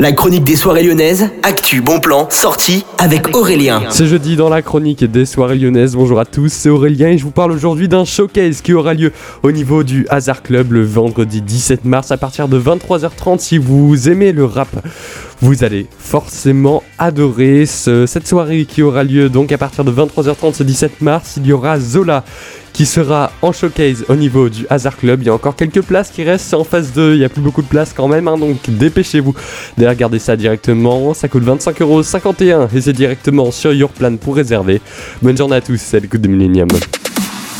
La chronique des soirées lyonnaises, actu, bon plan, sortie avec Aurélien. C'est jeudi dans la chronique des soirées lyonnaises. Bonjour à tous, c'est Aurélien et je vous parle aujourd'hui d'un showcase qui aura lieu au niveau du Hazard Club le vendredi 17 mars à partir de 23h30. Si vous aimez le rap, vous allez forcément adorer cette soirée qui aura lieu donc à partir de 23h30 ce 17 mars. Il y aura Zola qui sera en showcase au niveau du Hazard Club. Il y a encore quelques places qui restent en phase 2. Il y a plus beaucoup de places quand même, hein, donc dépêchez-vous d'aller regarder ça directement. Ça coûte 25,51€ et c'est directement sur Yourplan pour réserver. Bonne journée à tous, c'est l'écoute de Millennium.